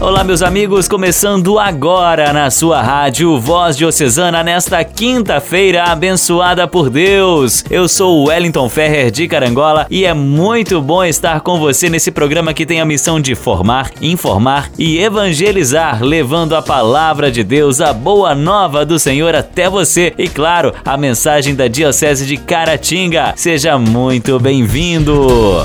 Olá, meus amigos, começando agora na sua rádio Voz Diocesana nesta quinta-feira abençoada por Deus. Eu sou o Wellington Ferrer de Carangola e é muito bom estar com você nesse programa que tem a missão de formar, informar e evangelizar, levando a palavra de Deus, a boa nova do Senhor até você e, claro, a mensagem da Diocese de Caratinga. Seja muito bem-vindo.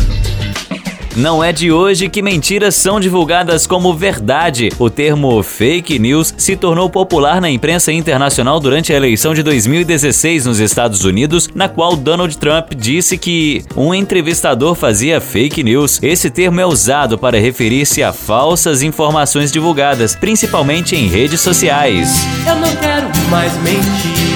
Não é de hoje que mentiras são divulgadas como verdade. O termo fake news se tornou popular na imprensa internacional durante a eleição de 2016 nos Estados Unidos, na qual Donald Trump disse que um entrevistador fazia fake news. Esse termo é usado para referir-se a falsas informações divulgadas, principalmente em redes sociais. Eu não quero mais mentir.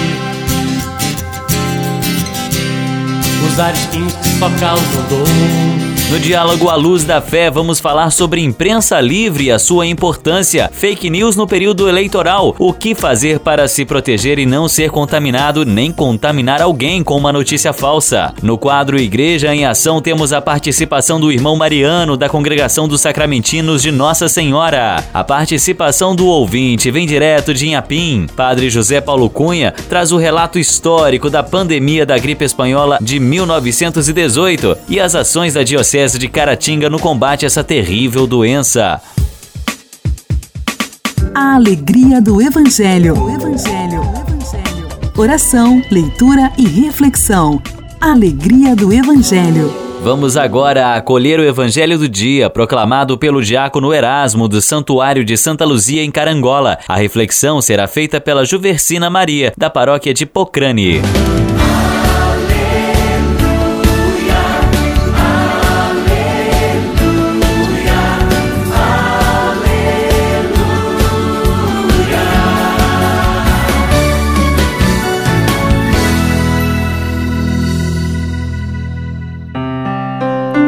Usar skins que só causam dor. No diálogo à luz da fé, vamos falar sobre imprensa livre e a sua importância, fake news no período eleitoral, o que fazer para se proteger e não ser contaminado nem contaminar alguém com uma notícia falsa. No quadro Igreja em Ação, temos a participação do irmão Mariano da Congregação dos Sacramentinos de Nossa Senhora. A participação do ouvinte vem direto de Inhapim. Padre José Paulo Cunha traz o relato histórico da pandemia da gripe espanhola de 1918 e as ações da Diocese Diocese de Caratinga no combate a essa terrível doença. A alegria do Evangelho. O Evangelho. O Evangelho. Oração, leitura e reflexão. Alegria do Evangelho. Vamos agora acolher o Evangelho do Dia, proclamado pelo diácono Erasmo do Santuário de Santa Luzia, em Carangola. A reflexão será feita pela Juversina Maria, da paróquia de Pocrane.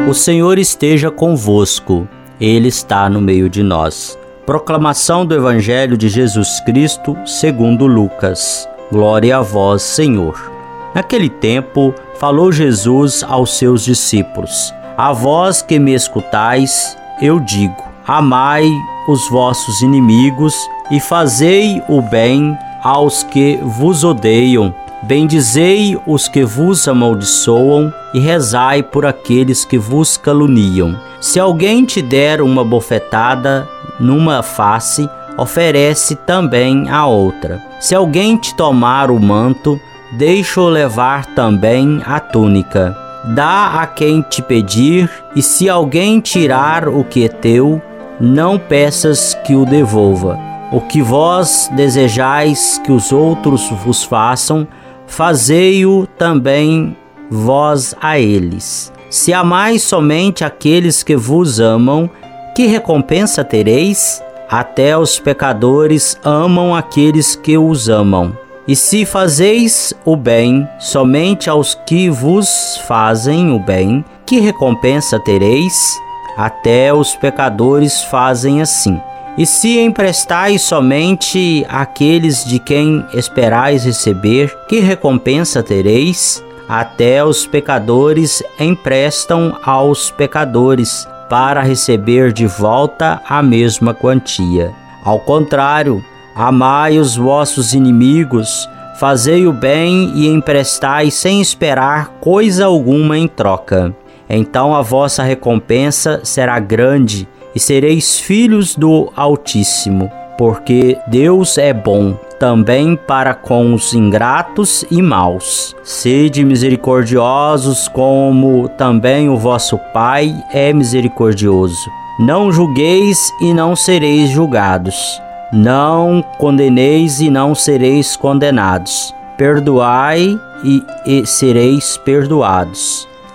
O Senhor esteja convosco, Ele está no meio de nós. Proclamação do Evangelho de Jesus Cristo, segundo Lucas. Glória a vós, Senhor. Naquele tempo, falou Jesus aos seus discípulos: A vós que me escutais, eu digo: Amai os vossos inimigos e fazei o bem aos que vos odeiam Bendizei os que vos amaldiçoam e rezai por aqueles que vos caluniam. Se alguém te der uma bofetada numa face, oferece também a outra. Se alguém te tomar o manto, deixa-o levar também a túnica. Dá a quem te pedir, e se alguém tirar o que é teu, não peças que o devolva. O que vós desejais que os outros vos façam, fazei-o também vós a eles. Se amais somente aqueles que vos amam, que recompensa tereis? Até os pecadores amam aqueles que os amam. E se fazeis o bem somente aos que vos fazem o bem, que recompensa tereis? Até os pecadores fazem assim. E se emprestais somente àqueles de quem esperais receber, que recompensa tereis? Até os pecadores emprestam aos pecadores, para receber de volta a mesma quantia. Ao contrário, amai os vossos inimigos, fazei o bem e emprestai sem esperar coisa alguma em troca. Então a vossa recompensa será grande e sereis filhos do Altíssimo, porque Deus é bom também para com os ingratos e maus. Sede misericordiosos, como também o vosso Pai é misericordioso. Não julgueis e não sereis julgados. Não condeneis e não sereis condenados. Perdoai e, e sereis perdoados.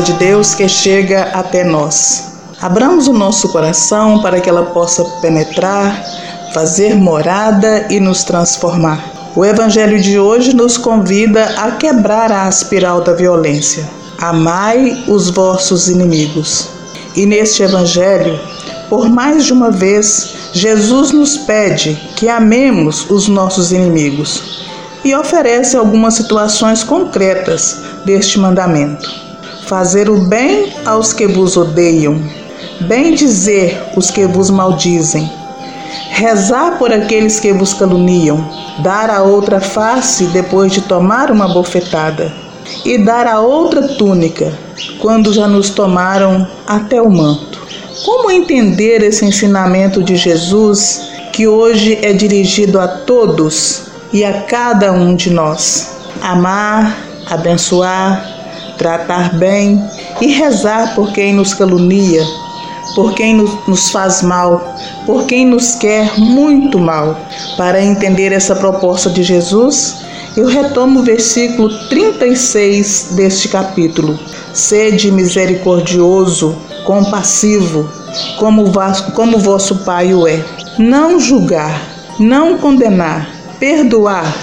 Palavra de Deus que chega até nós. Abramos o nosso coração para que ela possa penetrar, fazer morada e nos transformar. O Evangelho de hoje nos convida a quebrar a espiral da violência. Amai os vossos inimigos. E neste Evangelho, por mais de uma vez, Jesus nos pede que amemos os nossos inimigos e oferece algumas situações concretas deste mandamento. Fazer o bem aos que vos odeiam, bem dizer os que vos maldizem, rezar por aqueles que vos caluniam, dar a outra face depois de tomar uma bofetada, e dar a outra túnica quando já nos tomaram até o manto. Como entender esse ensinamento de Jesus que hoje é dirigido a todos e a cada um de nós? Amar, abençoar, tratar bem e rezar por quem nos calunia, por quem nos faz mal, por quem nos quer muito mal. Para entender essa proposta de Jesus, eu retomo o versículo 36 deste capítulo. Sede misericordioso, compassivo, como, como vosso Pai o é. Não julgar, não condenar, perdoar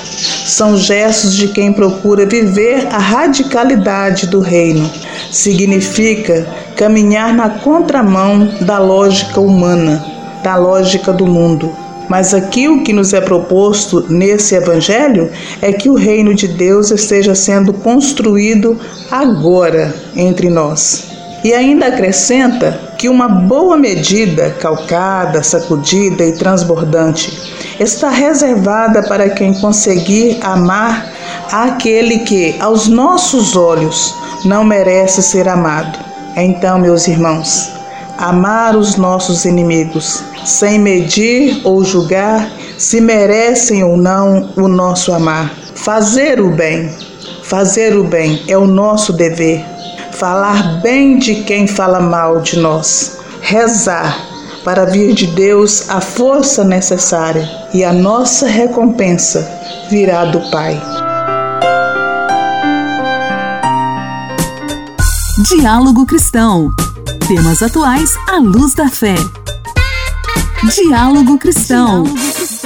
são gestos de quem procura viver a radicalidade do reino. Significa caminhar na contramão da lógica humana, da lógica do mundo. Mas aqui o que nos é proposto nesse evangelho é que o reino de Deus esteja sendo construído agora entre nós. E ainda acrescenta que uma boa medida, calcada, sacudida e transbordante, está reservada para quem conseguir amar aquele que, aos nossos olhos, não merece ser amado. Então, meus irmãos, amar os nossos inimigos, sem medir ou julgar se merecem ou não o nosso amar. Fazer o bem, fazer o bem é o nosso dever falar bem de quem fala mal de nós, rezar para vir de Deus a força necessária e a nossa recompensa virá do Pai. Diálogo Cristão. Temas atuais à luz da fé. Diálogo Cristão. Diálogo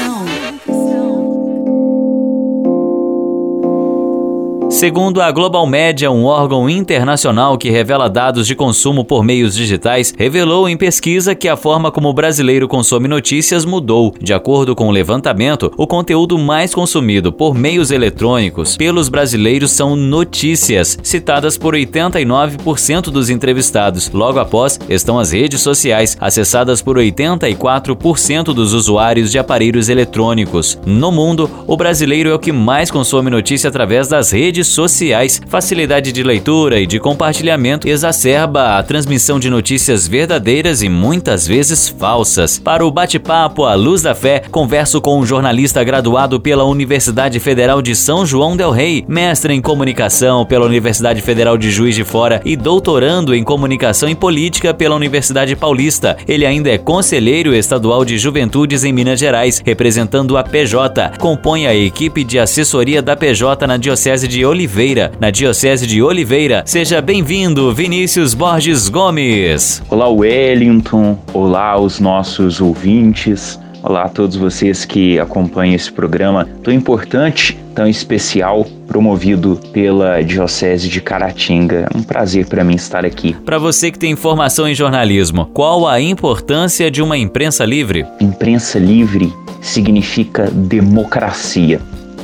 Segundo a Global Media, um órgão internacional que revela dados de consumo por meios digitais, revelou em pesquisa que a forma como o brasileiro consome notícias mudou. De acordo com o levantamento, o conteúdo mais consumido por meios eletrônicos pelos brasileiros são notícias, citadas por 89% dos entrevistados. Logo após estão as redes sociais, acessadas por 84% dos usuários de aparelhos eletrônicos. No mundo, o brasileiro é o que mais consome notícia através das redes sociais. Facilidade de leitura e de compartilhamento exacerba a transmissão de notícias verdadeiras e muitas vezes falsas. Para o bate-papo à luz da fé, converso com um jornalista graduado pela Universidade Federal de São João del Rei, mestre em comunicação pela Universidade Federal de Juiz de Fora e doutorando em comunicação e política pela Universidade Paulista. Ele ainda é conselheiro estadual de juventudes em Minas Gerais, representando a PJ. Compõe a equipe de assessoria da PJ na Diocese de Oliveira, na Diocese de Oliveira. Seja bem-vindo, Vinícius Borges Gomes. Olá, Wellington. Olá, os nossos ouvintes. Olá a todos vocês que acompanham esse programa tão importante, tão especial, promovido pela Diocese de Caratinga. É um prazer para mim estar aqui. Para você que tem formação em jornalismo, qual a importância de uma imprensa livre? Imprensa livre significa democracia.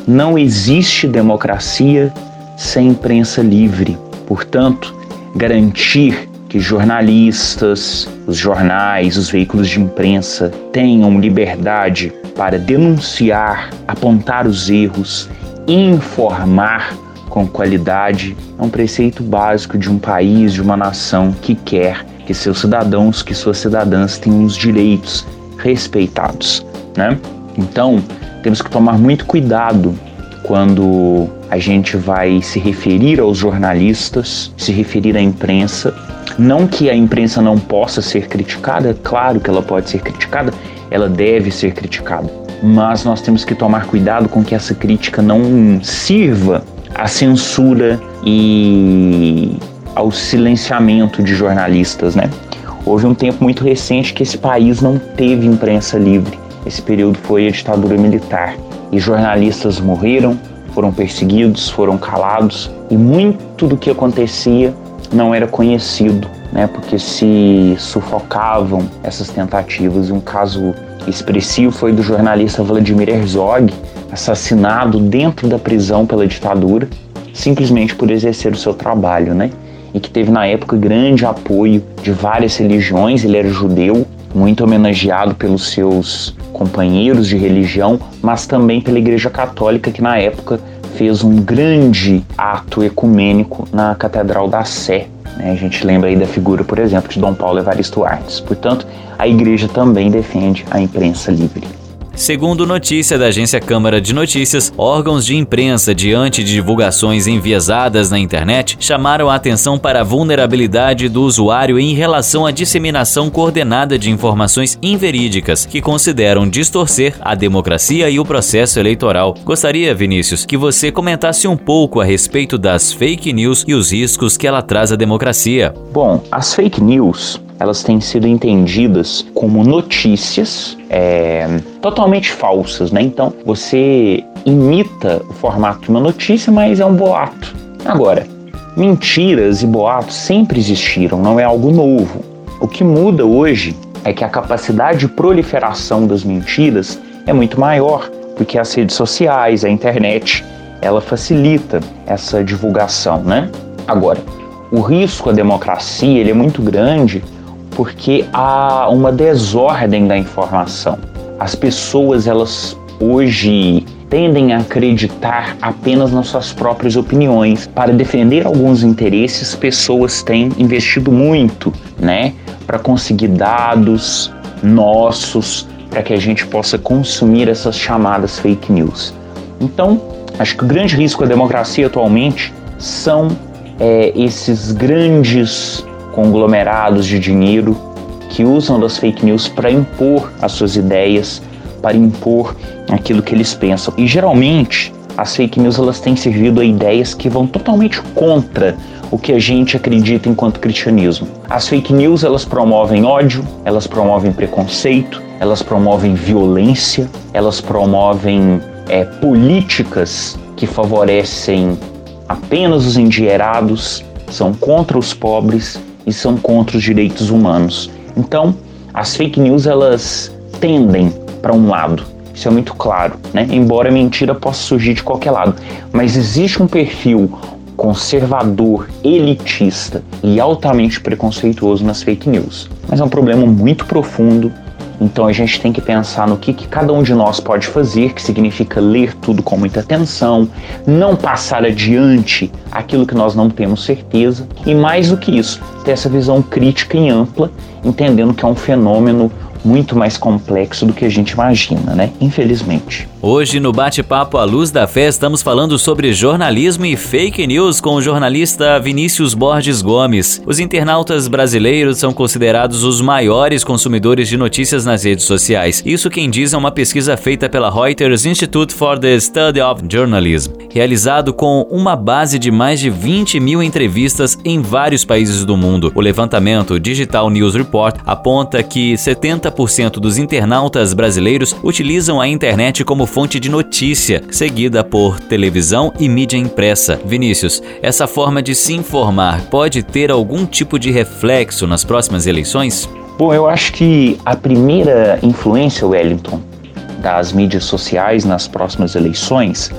Não existe democracia sem imprensa livre. Portanto, garantir que jornalistas, os jornais, os veículos de imprensa tenham liberdade para denunciar, apontar os erros, informar com qualidade é um preceito básico de um país, de uma nação que quer que seus cidadãos, que suas cidadãs tenham os direitos respeitados, né? Então, temos que tomar muito cuidado quando a gente vai se referir aos jornalistas, se referir à imprensa. Não que a imprensa não possa ser criticada, claro que ela pode ser criticada, ela deve ser criticada. Mas nós temos que tomar cuidado com que essa crítica não sirva à censura e ao silenciamento de jornalistas, né? Houve um tempo muito recente que esse país não teve imprensa livre. Esse período foi a ditadura militar e jornalistas morreram, foram perseguidos, foram calados e muito do que acontecia não era conhecido, né? Porque se sufocavam essas tentativas. Um caso expressivo foi do jornalista Vladimir Herzog, assassinado dentro da prisão pela ditadura, simplesmente por exercer o seu trabalho, né? E que teve na época grande apoio de várias religiões, ele era judeu, muito homenageado pelos seus companheiros de religião, mas também pela Igreja Católica, que na época fez um grande ato ecumênico na Catedral da Sé. Né? A gente lembra aí da figura, por exemplo, de Dom Paulo Evaristo Artes. Portanto, a Igreja também defende a imprensa livre. Segundo notícia da agência Câmara de Notícias, órgãos de imprensa, diante de divulgações enviesadas na internet, chamaram a atenção para a vulnerabilidade do usuário em relação à disseminação coordenada de informações inverídicas que consideram distorcer a democracia e o processo eleitoral. Gostaria, Vinícius, que você comentasse um pouco a respeito das fake news e os riscos que ela traz à democracia. Bom, as fake news elas têm sido entendidas como notícias é, totalmente falsas, né? Então você imita o formato de uma notícia, mas é um boato. Agora, mentiras e boatos sempre existiram, não é algo novo. O que muda hoje é que a capacidade de proliferação das mentiras é muito maior, porque as redes sociais, a internet, ela facilita essa divulgação, né? Agora, o risco à democracia ele é muito grande porque há uma desordem da informação. As pessoas elas hoje tendem a acreditar apenas nas suas próprias opiniões. Para defender alguns interesses, pessoas têm investido muito, né, para conseguir dados nossos, para que a gente possa consumir essas chamadas fake news. Então, acho que o grande risco à democracia atualmente são é, esses grandes conglomerados de dinheiro que usam das fake news para impor as suas ideias, para impor aquilo que eles pensam. E geralmente as fake news elas têm servido a ideias que vão totalmente contra o que a gente acredita enquanto cristianismo. As fake news elas promovem ódio, elas promovem preconceito, elas promovem violência, elas promovem é, políticas que favorecem apenas os endinheirados, são contra os pobres e são contra os direitos humanos. Então, as fake news elas tendem para um lado. Isso é muito claro, né? Embora a mentira possa surgir de qualquer lado, mas existe um perfil conservador, elitista e altamente preconceituoso nas fake news. Mas é um problema muito profundo então a gente tem que pensar no que, que, cada um de nós pode fazer, que significa ler tudo com muita atenção, não passar adiante aquilo que nós não temos certeza, e mais do que isso, ter essa visão crítica e ampla, entendendo que é um fenômeno muito mais complexo do que a gente imagina, né? Infelizmente. Hoje, no Bate-Papo à Luz da Fé, estamos falando sobre jornalismo e fake news com o jornalista Vinícius Borges Gomes. Os internautas brasileiros são considerados os maiores consumidores de notícias nas redes sociais. Isso quem diz é uma pesquisa feita pela Reuters Institute for the Study of Journalism, realizado com uma base de mais de 20 mil entrevistas em vários países do mundo. O levantamento Digital News Report aponta que 70% dos internautas brasileiros utilizam a internet como fonte de notícia, seguida por televisão e mídia impressa. Vinícius, essa forma de se informar pode ter algum tipo de reflexo nas próximas eleições? Bom, eu acho que a primeira influência, Wellington, das mídias sociais nas próximas eleições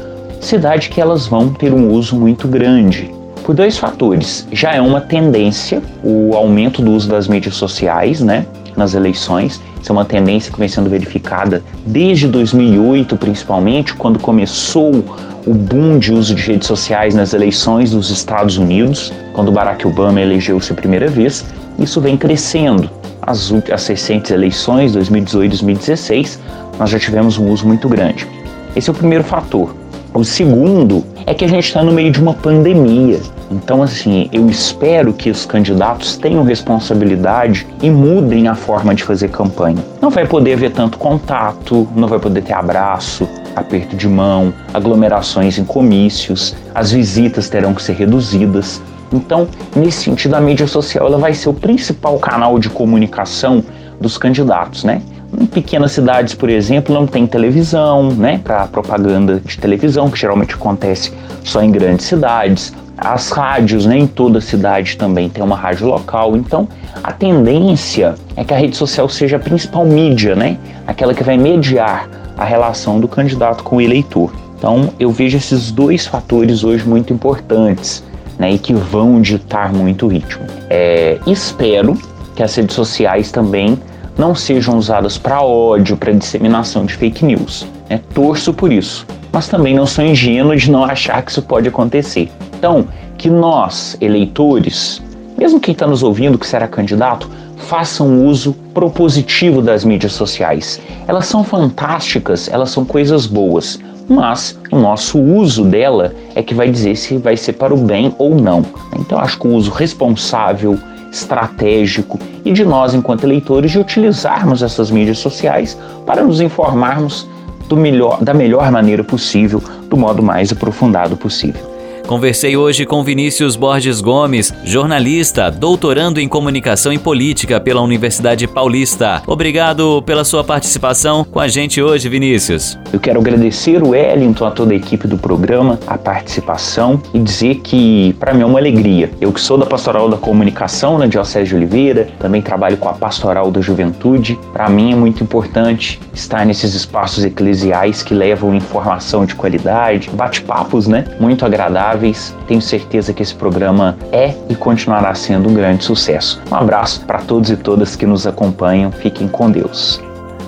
dá de que elas vão ter um uso muito grande. Por dois fatores. Já é uma tendência o aumento do uso das mídias sociais, né? Nas eleições. Isso é uma tendência que vem sendo verificada desde 2008, principalmente, quando começou o boom de uso de redes sociais nas eleições dos Estados Unidos, quando Barack Obama elegeu-se a primeira vez. Isso vem crescendo. As, as recentes eleições, 2018 e 2016, nós já tivemos um uso muito grande. Esse é o primeiro fator. O segundo é que a gente está no meio de uma pandemia. Então, assim, eu espero que os candidatos tenham responsabilidade e mudem a forma de fazer campanha. Não vai poder haver tanto contato, não vai poder ter abraço, aperto de mão, aglomerações em comícios, as visitas terão que ser reduzidas. Então, nesse sentido, a mídia social ela vai ser o principal canal de comunicação dos candidatos, né? Em pequenas cidades, por exemplo, não tem televisão, né, para propaganda de televisão, que geralmente acontece só em grandes cidades. As rádios, né, toda cidade também tem uma rádio local. Então, a tendência é que a rede social seja a principal mídia, né, aquela que vai mediar a relação do candidato com o eleitor. Então, eu vejo esses dois fatores hoje muito importantes, né, e que vão ditar muito o ritmo. É, espero que as redes sociais também não sejam usadas para ódio, para disseminação de fake news. Né? Torço por isso, mas também não sou ingênuo de não achar que isso pode acontecer. Então, que nós, eleitores, mesmo quem está nos ouvindo que será candidato, façam uso propositivo das mídias sociais. Elas são fantásticas, elas são coisas boas, mas o nosso uso dela é que vai dizer se vai ser para o bem ou não. Então, acho que o uso responsável, estratégico e de nós, enquanto eleitores, de utilizarmos essas mídias sociais para nos informarmos melhor, da melhor maneira possível, do modo mais aprofundado possível. Conversei hoje com Vinícius Borges Gomes, jornalista, doutorando em comunicação e política pela Universidade Paulista. Obrigado pela sua participação com a gente hoje, Vinícius. Eu quero agradecer o Wellington, a toda a equipe do programa, a participação e dizer que para mim é uma alegria. Eu que sou da Pastoral da Comunicação na Diocese de Oliveira, também trabalho com a Pastoral da Juventude. Para mim é muito importante estar nesses espaços eclesiais que levam informação de qualidade, bate-papos, né? Muito agradável tenho certeza que esse programa é e continuará sendo um grande sucesso. Um abraço para todos e todas que nos acompanham. Fiquem com Deus.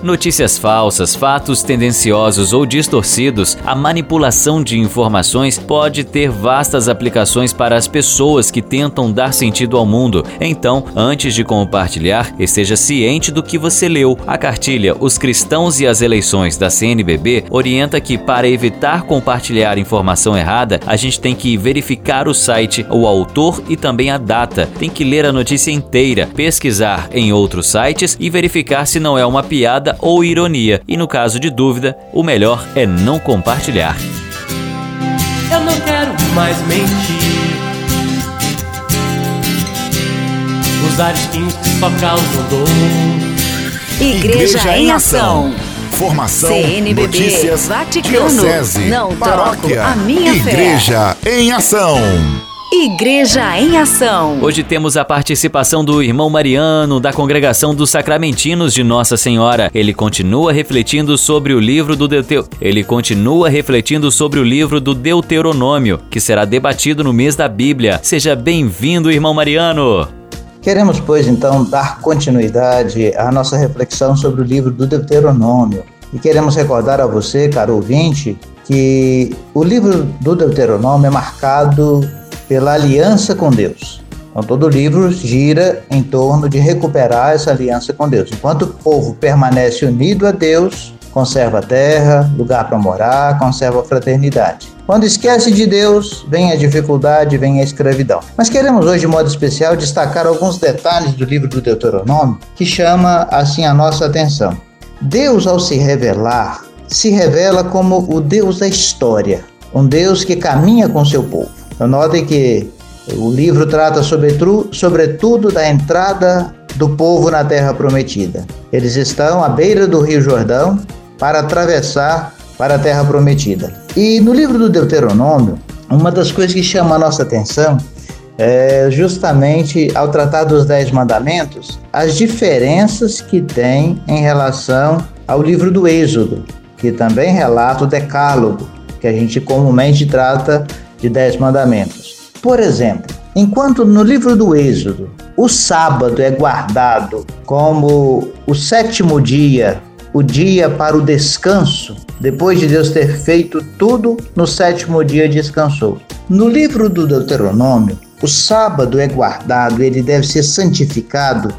Notícias falsas, fatos tendenciosos ou distorcidos, a manipulação de informações pode ter vastas aplicações para as pessoas que tentam dar sentido ao mundo. Então, antes de compartilhar, esteja ciente do que você leu. A cartilha Os Cristãos e as Eleições da CNBB orienta que, para evitar compartilhar informação errada, a gente tem que verificar o site, o autor e também a data. Tem que ler a notícia inteira, pesquisar em outros sites e verificar se não é uma piada ou ironia, e no caso de dúvida, o melhor é não compartilhar. Eu não quero mais mentir. Usar que só causam dor. Igreja, Igreja em Ação. Formação, CNBB, notícias, Vaticano, diocese, não paróquia, a minha Igreja fé. em Ação. Igreja em Ação. Hoje temos a participação do irmão Mariano, da congregação dos Sacramentinos de Nossa Senhora. Ele continua refletindo sobre o livro do Deuteu... Ele continua refletindo sobre o livro do Deuteronômio, que será debatido no mês da Bíblia. Seja bem-vindo, irmão Mariano. Queremos, pois, então, dar continuidade à nossa reflexão sobre o livro do Deuteronômio. E queremos recordar a você, caro ouvinte, que o livro do Deuteronômio é marcado pela aliança com Deus. Então, todo livro gira em torno de recuperar essa aliança com Deus. Enquanto o povo permanece unido a Deus, conserva a terra, lugar para morar, conserva a fraternidade. Quando esquece de Deus, vem a dificuldade, vem a escravidão. Mas queremos hoje, de modo especial, destacar alguns detalhes do livro do Deuteronômio que chama assim a nossa atenção. Deus, ao se revelar, se revela como o Deus da história, um Deus que caminha com seu povo. Então, notem que o livro trata sobretudo da entrada do povo na terra prometida. Eles estão à beira do Rio Jordão para atravessar para a terra prometida. E no livro do Deuteronômio, uma das coisas que chama a nossa atenção é justamente ao tratar dos Dez Mandamentos, as diferenças que tem em relação ao livro do Êxodo, que também relata o Decálogo, que a gente comumente trata de Dez Mandamentos. Por exemplo, enquanto no livro do Êxodo o sábado é guardado como o sétimo dia, o dia para o descanso, depois de Deus ter feito tudo, no sétimo dia descansou. No livro do Deuteronômio, o sábado é guardado, ele deve ser santificado,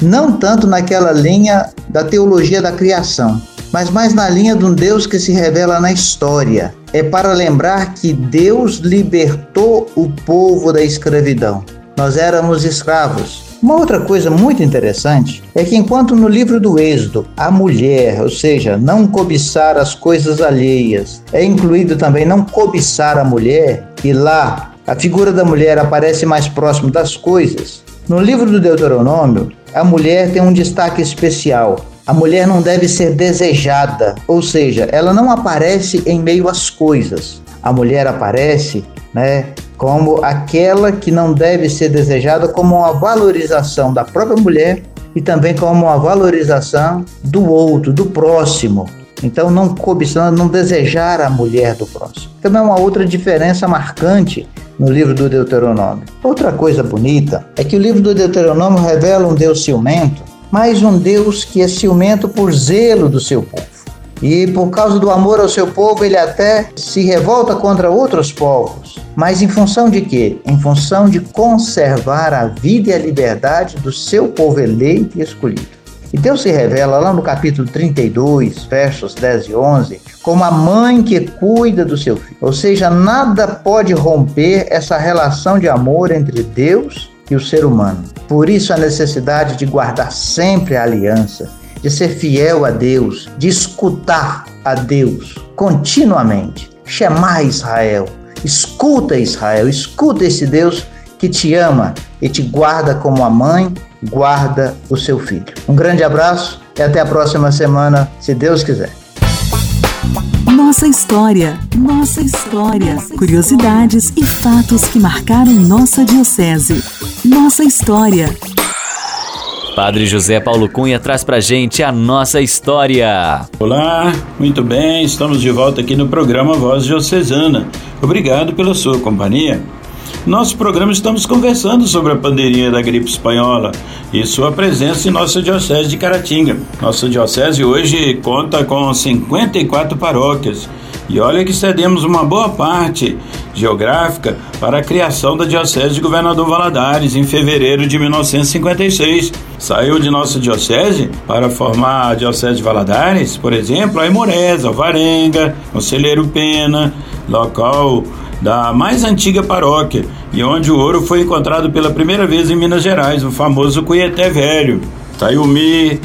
não tanto naquela linha da teologia da criação, mas mais na linha de um Deus que se revela na história. É para lembrar que Deus libertou o povo da escravidão. Nós éramos escravos. Uma outra coisa muito interessante é que, enquanto no livro do Êxodo a mulher, ou seja, não cobiçar as coisas alheias, é incluído também não cobiçar a mulher, e lá a figura da mulher aparece mais próximo das coisas, no livro do Deuteronômio, a mulher tem um destaque especial. A mulher não deve ser desejada, ou seja, ela não aparece em meio às coisas. A mulher aparece, né, como aquela que não deve ser desejada, como uma valorização da própria mulher e também como uma valorização do outro, do próximo. Então, não cobiçando, não desejar a mulher do próximo. Também é uma outra diferença marcante no livro do Deuteronômio. Outra coisa bonita é que o livro do Deuteronômio revela um Deus ciumento, mas um Deus que é ciumento por zelo do seu povo. E por causa do amor ao seu povo, ele até se revolta contra outros povos. Mas em função de quê? Em função de conservar a vida e a liberdade do seu povo eleito e escolhido. E Deus se revela lá no capítulo 32, versos 10 e 11, como a mãe que cuida do seu filho. Ou seja, nada pode romper essa relação de amor entre Deus e o ser humano. Por isso a necessidade de guardar sempre a aliança, de ser fiel a Deus, de escutar a Deus continuamente. Chamar Israel, escuta Israel, escuta esse Deus que te ama e te guarda como a mãe guarda o seu filho. Um grande abraço e até a próxima semana, se Deus quiser. Nossa história, nossa história, curiosidades e fatos que marcaram nossa diocese. Nossa história. Padre José Paulo Cunha traz pra gente a nossa história. Olá, muito bem, estamos de volta aqui no programa Voz Diocesana. Obrigado pela sua companhia. Nosso programa estamos conversando sobre a pandemia da gripe espanhola e sua presença em nossa diocese de Caratinga. Nossa diocese hoje conta com 54 paróquias. E olha que cedemos uma boa parte geográfica para a criação da Diocese de Governador Valadares em fevereiro de 1956. Saiu de nossa diocese para formar a Diocese de Valadares, por exemplo, a Imorés, Alvarenga, Conselheiro Pena, local da mais antiga paróquia e onde o ouro foi encontrado pela primeira vez em Minas Gerais, o famoso Cuieté Velho. Taiumi,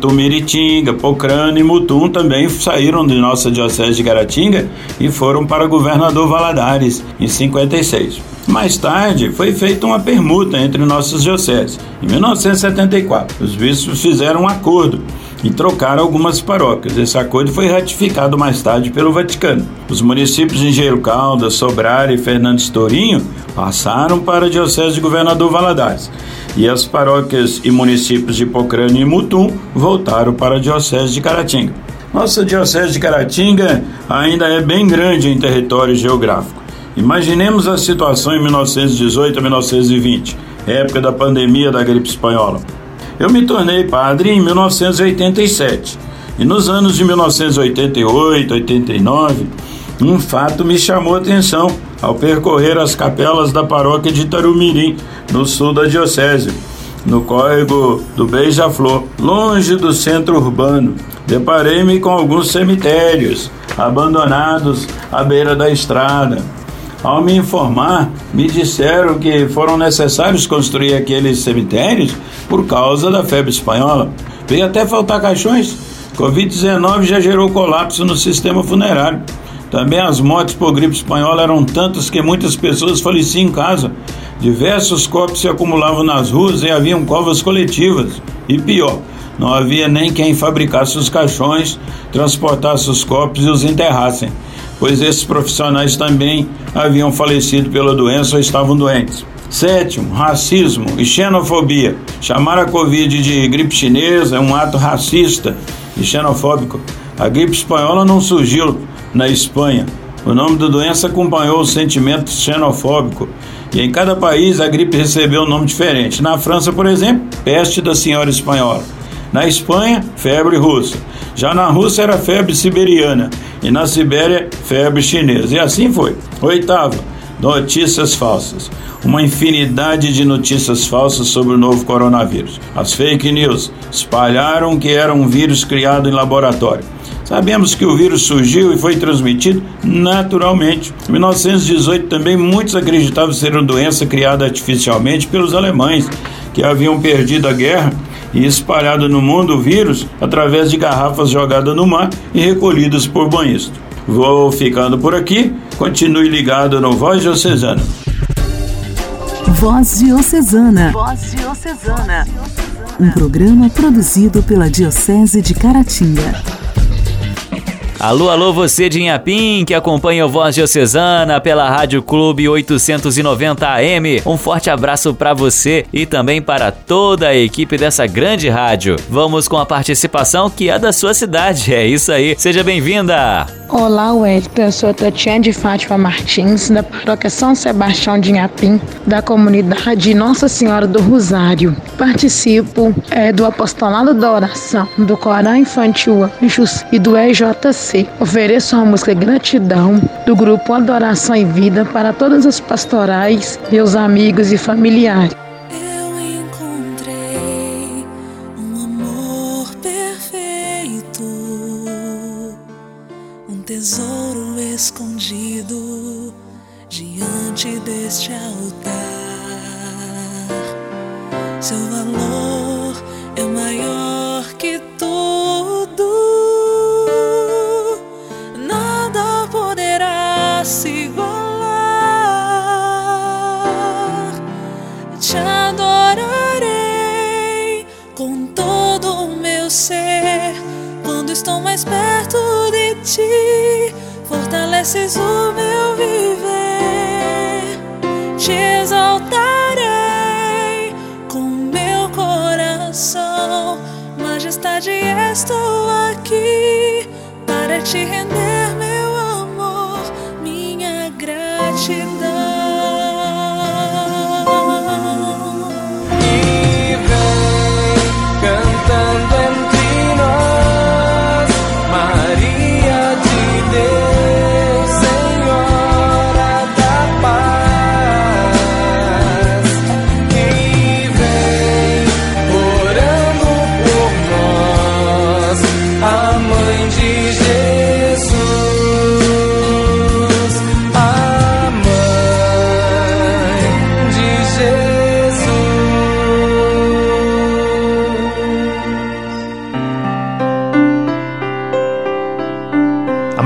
Tumiritinga, Pocrano e Mutum também saíram de nossa diocese de Garatinga e foram para governador Valadares em 56. Mais tarde, foi feita uma permuta entre nossas dioceses. Em 1974, os bispos fizeram um acordo e trocaram algumas paróquias. Esse acordo foi ratificado mais tarde pelo Vaticano. Os municípios de Engenheiro Caldas, Sobrar e Fernandes Tourinho passaram para a Diocese de Governador Valadares. E as paróquias e municípios de Pocrane e Mutum voltaram para a Diocese de Caratinga. Nossa Diocese de Caratinga ainda é bem grande em território geográfico. Imaginemos a situação em 1918 a 1920, época da pandemia da gripe espanhola. Eu me tornei padre em 1987 e nos anos de 1988, 89, um fato me chamou a atenção ao percorrer as capelas da paróquia de Tarumirim, no sul da diocese, no córrego do Beija-Flor, longe do centro urbano. Deparei-me com alguns cemitérios abandonados à beira da estrada. Ao me informar, me disseram que foram necessários construir aqueles cemitérios por causa da febre espanhola. Veio até faltar caixões. Covid-19 já gerou colapso no sistema funerário. Também as mortes por gripe espanhola eram tantas que muitas pessoas faleciam em casa. Diversos corpos se acumulavam nas ruas e haviam covas coletivas. E pior, não havia nem quem fabricasse os caixões, transportasse os corpos e os enterrassem pois esses profissionais também haviam falecido pela doença ou estavam doentes. Sétimo, racismo e xenofobia. Chamar a Covid de gripe chinesa é um ato racista e xenofóbico. A gripe espanhola não surgiu na Espanha. O nome da doença acompanhou o sentimento xenofóbico. E em cada país a gripe recebeu um nome diferente. Na França, por exemplo, peste da senhora espanhola. Na Espanha, febre russa. Já na Rússia era febre siberiana e na Sibéria, febre chinesa. E assim foi. Oitavo, notícias falsas. Uma infinidade de notícias falsas sobre o novo coronavírus. As fake news espalharam que era um vírus criado em laboratório. Sabemos que o vírus surgiu e foi transmitido naturalmente. Em 1918 também muitos acreditavam ser uma doença criada artificialmente pelos alemães, que haviam perdido a guerra e espalhado no mundo o vírus através de garrafas jogadas no mar e recolhidas por banhistas. Vou ficando por aqui. Continue ligado no Voz Diocesana. Voz Diocesana. Voz Diocesana. Um programa produzido pela Diocese de Caratinga. Alô, alô, você de Inhapim que acompanha o Voz Diocesana pela Rádio Clube 890 AM. Um forte abraço para você e também para toda a equipe dessa grande rádio. Vamos com a participação que é da sua cidade. É isso aí. Seja bem-vinda. Olá, Wellington. Eu sou Tatiana de Fátima Martins, da paróquia São Sebastião de Inhapim, da comunidade Nossa Senhora do Rosário. Participo é, do Apostolado da Oração, do Corão Infantil Anjos e do EJC Ofereço uma música gratidão do grupo Adoração e Vida para todas as pastorais, meus amigos e familiares. Tesouro escondido diante deste altar. Seu valor fortaleces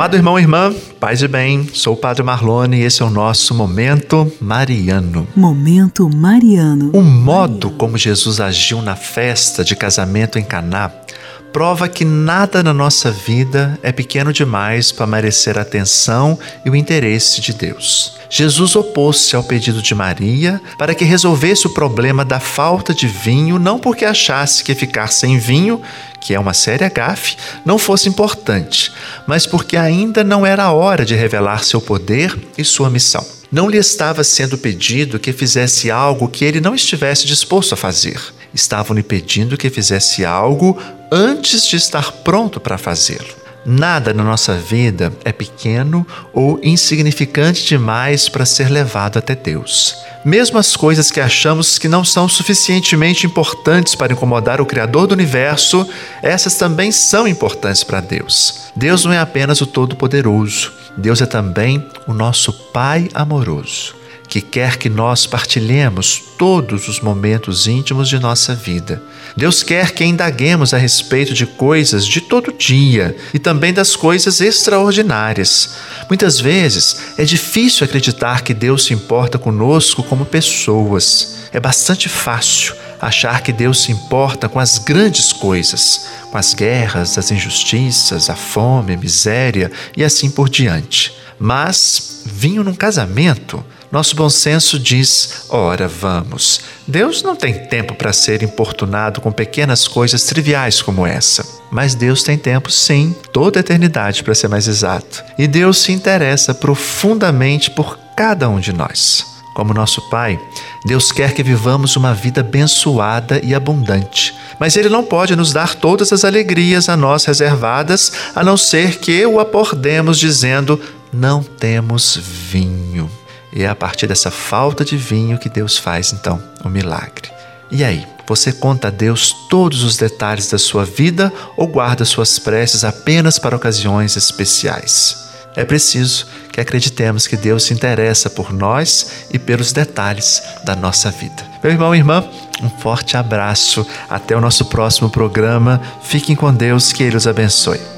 Amado irmão e irmã, paz e bem, sou o Padre Marlone e esse é o nosso Momento Mariano. Momento Mariano. O modo como Jesus agiu na festa de casamento em Caná prova que nada na nossa vida é pequeno demais para merecer a atenção e o interesse de Deus. Jesus opôs-se ao pedido de Maria para que resolvesse o problema da falta de vinho, não porque achasse que ficar sem vinho, que é uma séria gafe, não fosse importante, mas porque ainda não era a hora de revelar seu poder e sua missão. Não lhe estava sendo pedido que fizesse algo que ele não estivesse disposto a fazer. Estavam lhe pedindo que fizesse algo antes de estar pronto para fazê-lo. Nada na nossa vida é pequeno ou insignificante demais para ser levado até Deus. Mesmo as coisas que achamos que não são suficientemente importantes para incomodar o Criador do universo, essas também são importantes para Deus. Deus não é apenas o Todo-Poderoso, Deus é também o nosso Pai amoroso que quer que nós partilhemos todos os momentos íntimos de nossa vida. Deus quer que indaguemos a respeito de coisas de todo dia e também das coisas extraordinárias. Muitas vezes é difícil acreditar que Deus se importa conosco como pessoas. É bastante fácil achar que Deus se importa com as grandes coisas, com as guerras, as injustiças, a fome, a miséria e assim por diante. Mas vinho num casamento nosso bom senso diz: ora, vamos. Deus não tem tempo para ser importunado com pequenas coisas triviais como essa. Mas Deus tem tempo, sim, toda a eternidade, para ser mais exato. E Deus se interessa profundamente por cada um de nós. Como nosso Pai, Deus quer que vivamos uma vida abençoada e abundante. Mas Ele não pode nos dar todas as alegrias a nós reservadas, a não ser que o acordemos dizendo: não temos vinho. E é a partir dessa falta de vinho que Deus faz então o milagre. E aí, você conta a Deus todos os detalhes da sua vida ou guarda suas preces apenas para ocasiões especiais? É preciso que acreditemos que Deus se interessa por nós e pelos detalhes da nossa vida. Meu irmão e irmã, um forte abraço. Até o nosso próximo programa. Fiquem com Deus, que Ele os abençoe.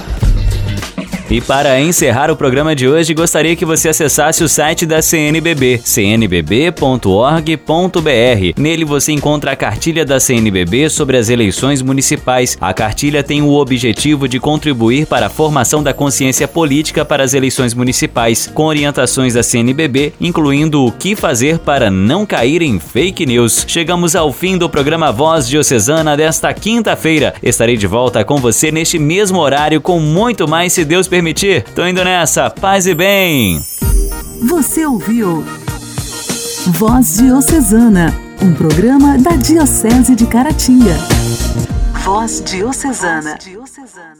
E para encerrar o programa de hoje, gostaria que você acessasse o site da CNBB, cnbb.org.br. Nele você encontra a cartilha da CNBB sobre as eleições municipais. A cartilha tem o objetivo de contribuir para a formação da consciência política para as eleições municipais, com orientações da CNBB, incluindo o que fazer para não cair em fake news. Chegamos ao fim do programa Voz Diocesana desta quinta-feira. Estarei de volta com você neste mesmo horário com muito mais, se Deus permitir permitir. Tô indo nessa. Paz e bem. Você ouviu Voz Diocesana, um programa da Diocese de Caratinga. Voz Diocesana. Voz Diocesana.